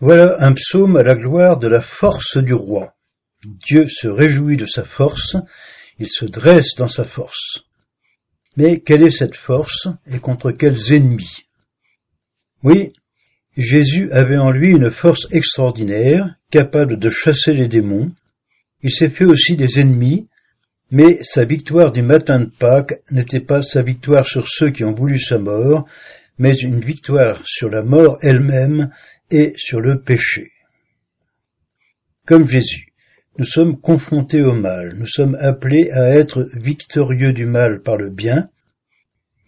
Voilà un psaume à la gloire de la force du roi. Dieu se réjouit de sa force, il se dresse dans sa force. Mais quelle est cette force et contre quels ennemis? Oui, Jésus avait en lui une force extraordinaire, capable de chasser les démons. Il s'est fait aussi des ennemis, mais sa victoire du matin de Pâques n'était pas sa victoire sur ceux qui ont voulu sa mort, mais une victoire sur la mort elle-même et sur le péché. Comme Jésus, nous sommes confrontés au mal, nous sommes appelés à être victorieux du mal par le bien,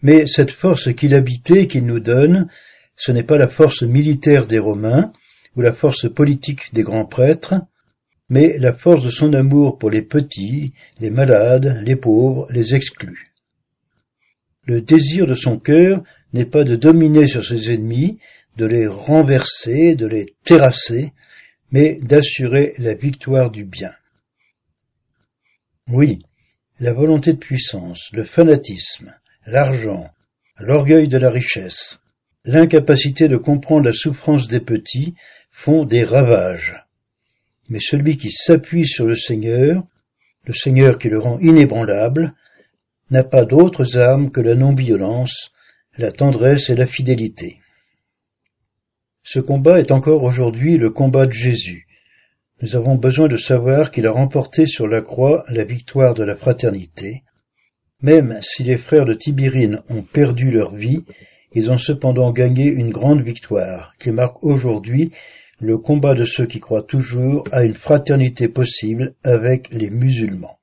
mais cette force qu'il habitait, qu'il nous donne, ce n'est pas la force militaire des Romains ou la force politique des grands prêtres, mais la force de son amour pour les petits, les malades, les pauvres, les exclus. Le désir de son cœur n'est pas de dominer sur ses ennemis, de les renverser, de les terrasser, mais d'assurer la victoire du bien. Oui, la volonté de puissance, le fanatisme, l'argent, l'orgueil de la richesse, l'incapacité de comprendre la souffrance des petits font des ravages. Mais celui qui s'appuie sur le Seigneur, le Seigneur qui le rend inébranlable, n'a pas d'autres armes que la non-violence, la tendresse et la fidélité. Ce combat est encore aujourd'hui le combat de Jésus. Nous avons besoin de savoir qu'il a remporté sur la croix la victoire de la fraternité. Même si les frères de Tibérine ont perdu leur vie, ils ont cependant gagné une grande victoire, qui marque aujourd'hui le combat de ceux qui croient toujours à une fraternité possible avec les musulmans.